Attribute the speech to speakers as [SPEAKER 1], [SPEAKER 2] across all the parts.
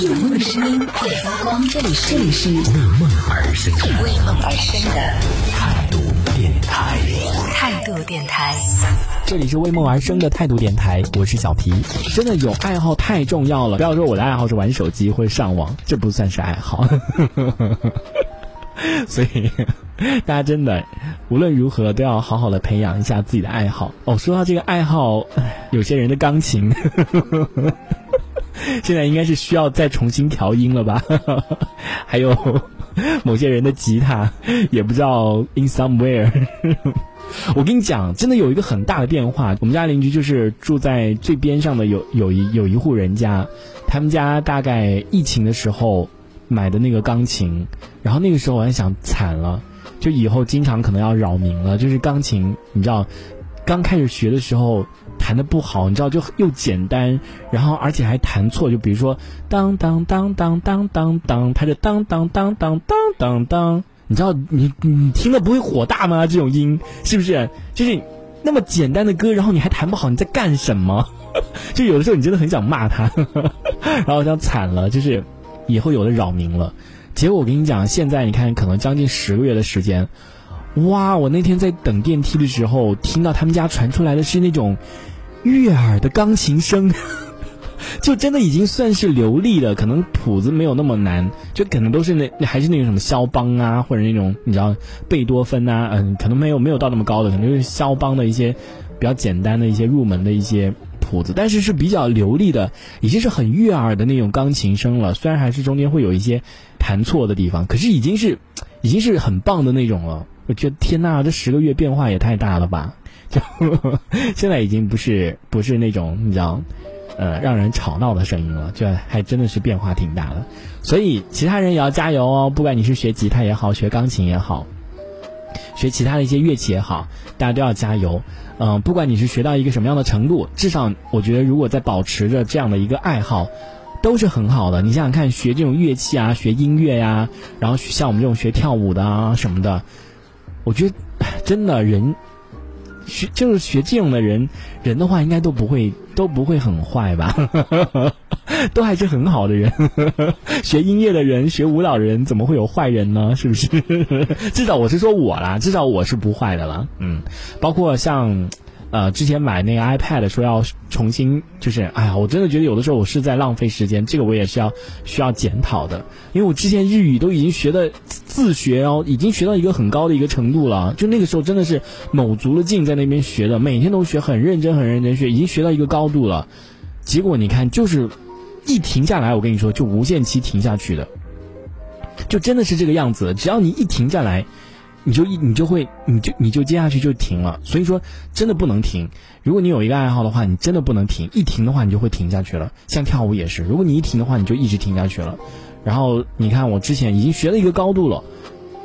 [SPEAKER 1] 有梦的声音会发光，这里是这里是为梦而生为梦而生的态度电台，态度电台。
[SPEAKER 2] 这里是为梦而生的态度电台，我是小皮。真的有爱好太重要了，不要说我的爱好是玩手机或者上网，这不算是爱好。所以大家真的无论如何都要好好的培养一下自己的爱好。哦，说到这个爱好，有些人的钢琴。现在应该是需要再重新调音了吧？还有某些人的吉他也不知道 in somewhere。我跟你讲，真的有一个很大的变化。我们家邻居就是住在最边上的有有一有一户人家，他们家大概疫情的时候买的那个钢琴，然后那个时候我还想惨了，就以后经常可能要扰民了。就是钢琴，你知道，刚开始学的时候。弹的不好，你知道就又简单，然后而且还弹错，就比如说当当当当当当当，他就当当当当当当当，你知道你你听了不会火大吗？这种音是不是？就是那么简单的歌，然后你还弹不好，你在干什么？就有的时候你真的很想骂他，然后想惨了，就是以后有的扰民了。结果我跟你讲，现在你看，可能将近十个月的时间，哇！我那天在等电梯的时候，听到他们家传出来的是那种。悦耳的钢琴声，就真的已经算是流利了。可能谱子没有那么难，就可能都是那还是那种什么肖邦啊，或者那种你知道贝多芬啊，嗯，可能没有没有到那么高的，可能就是肖邦的一些比较简单的一些入门的一些谱子，但是是比较流利的，已经是很悦耳的那种钢琴声了。虽然还是中间会有一些弹错的地方，可是已经是已经是很棒的那种了。我觉得天呐，这十个月变化也太大了吧！就 现在已经不是不是那种你知道，呃，让人吵闹的声音了，就还真的是变化挺大的。所以其他人也要加油哦，不管你是学吉他也好，学钢琴也好，学其他的一些乐器也好，大家都要加油。嗯，不管你是学到一个什么样的程度，至少我觉得如果在保持着这样的一个爱好，都是很好的。你想想看，学这种乐器啊，学音乐呀，然后像我们这种学跳舞的啊什么的，我觉得真的人。学就是学这种的人，人的话应该都不会都不会很坏吧，都还是很好的人。学音乐的人，学舞蹈的人，怎么会有坏人呢？是不是？至少我是说我啦，至少我是不坏的啦。嗯，包括像。呃，之前买那个 iPad 说要重新，就是哎呀，我真的觉得有的时候我是在浪费时间，这个我也是要需要检讨的。因为我之前日语都已经学的自学哦，已经学到一个很高的一个程度了，就那个时候真的是卯足了劲在那边学的，每天都学，很认真很认真学，已经学到一个高度了。结果你看，就是一停下来，我跟你说就无限期停下去的，就真的是这个样子。只要你一停下来。你就一你就会你就你就接下去就停了，所以说真的不能停。如果你有一个爱好的话，你真的不能停，一停的话你就会停下去了。像跳舞也是，如果你一停的话，你就一直停下去了。然后你看我之前已经学了一个高度了，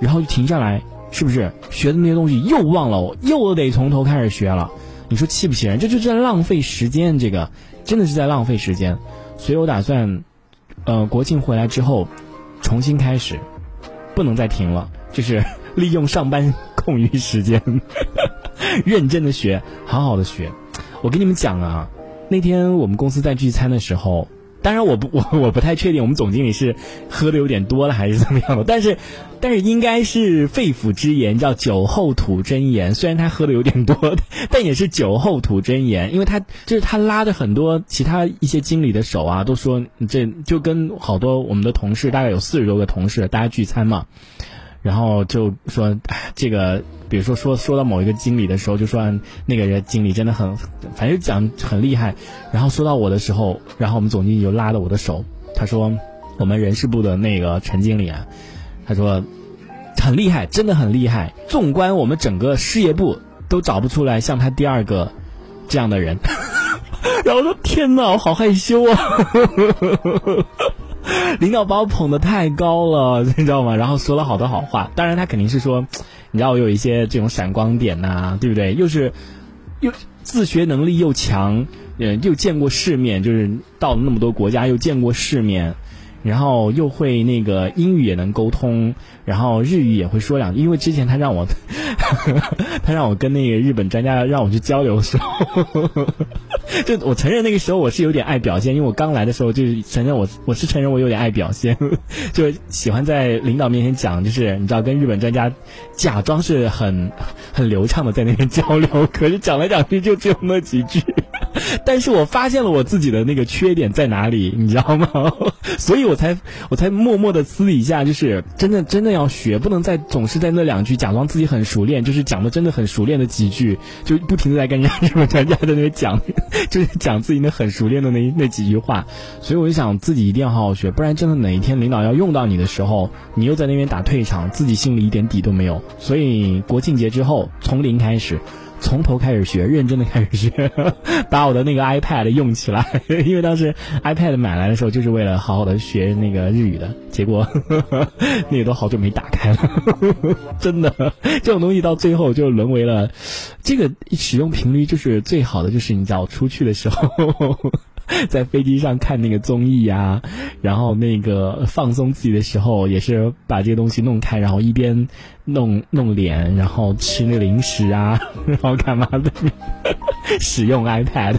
[SPEAKER 2] 然后就停下来，是不是学的那些东西又忘了，又得从头开始学了？你说气不气人？这就是在浪费时间，这个真的是在浪费时间。所以我打算，呃，国庆回来之后重新开始，不能再停了，就是。利用上班空余时间，认真的学，好好的学。我跟你们讲啊，那天我们公司在聚餐的时候，当然我不 我我不太确定我们总经理是喝的有点多了还是怎么样的，但是但是应该是肺腑之言，叫酒后吐真言。虽然他喝的有点多，但也是酒后吐真言，因为他就是他拉着很多其他一些经理的手啊，都说这就跟好多我们的同事，大概有四十多个同事，大家聚餐嘛。然后就说，这个，比如说说说到某一个经理的时候，就说那个人经理真的很，反正讲很厉害。然后说到我的时候，然后我们总经理就拉着我的手，他说，我们人事部的那个陈经理啊，他说很厉害，真的很厉害。纵观我们整个事业部，都找不出来像他第二个这样的人。然后说天哪，我好害羞啊。领导把我捧得太高了，你知道吗？然后说了好多好话，当然他肯定是说，你知道我有一些这种闪光点呐，对不对？又是又自学能力又强，嗯，又见过世面，就是到了那么多国家又见过世面，然后又会那个英语也能沟通，然后日语也会说两句，因为之前他让我，他让我跟那个日本专家让我去交流的时候。就我承认那个时候我是有点爱表现，因为我刚来的时候就是承认我我是承认我有点爱表现，就喜欢在领导面前讲，就是你知道跟日本专家假装是很很流畅的在那边交流，可是讲来讲去就只有那几句。但是我发现了我自己的那个缺点在哪里，你知道吗？所以我才我才默默的私底下就是真的真的要学，不能再总是在那两句假装自己很熟练，就是讲的真的很熟练的几句，就不停的在跟人家 日本专家在那边讲，就是讲自己那很熟练的那那几句话。所以我就想自己一定要好好学，不然真的哪一天领导要用到你的时候，你又在那边打退场，自己心里一点底都没有。所以国庆节之后从零开始。从头开始学，认真的开始学，把我的那个 iPad 用起来，因为当时 iPad 买来的时候就是为了好好的学那个日语的，结果 那个都好久没打开了，真的，这种东西到最后就沦为了，这个使用频率就是最好的，就是你只要出去的时候。在飞机上看那个综艺呀，然后那个放松自己的时候，也是把这个东西弄开，然后一边弄弄脸，然后吃那零食啊，然后干嘛的？使用 iPad，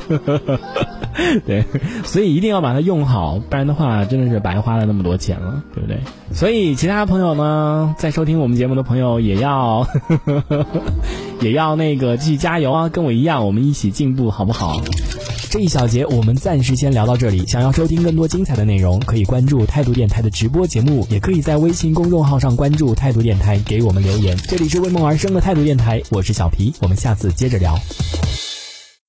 [SPEAKER 2] 对，所以一定要把它用好，不然的话真的是白花了那么多钱了，对不对？所以其他朋友呢，在收听我们节目的朋友也要 也要那个继续加油啊，跟我一样，我们一起进步，好不好？这一小节我们暂时先聊到这里。想要收听更多精彩的内容，可以关注态度电台的直播节目，也可以在微信公众号上关注态度电台，给我们留言。这里是为梦而生的态度电台，我是小皮，我们下次接着聊。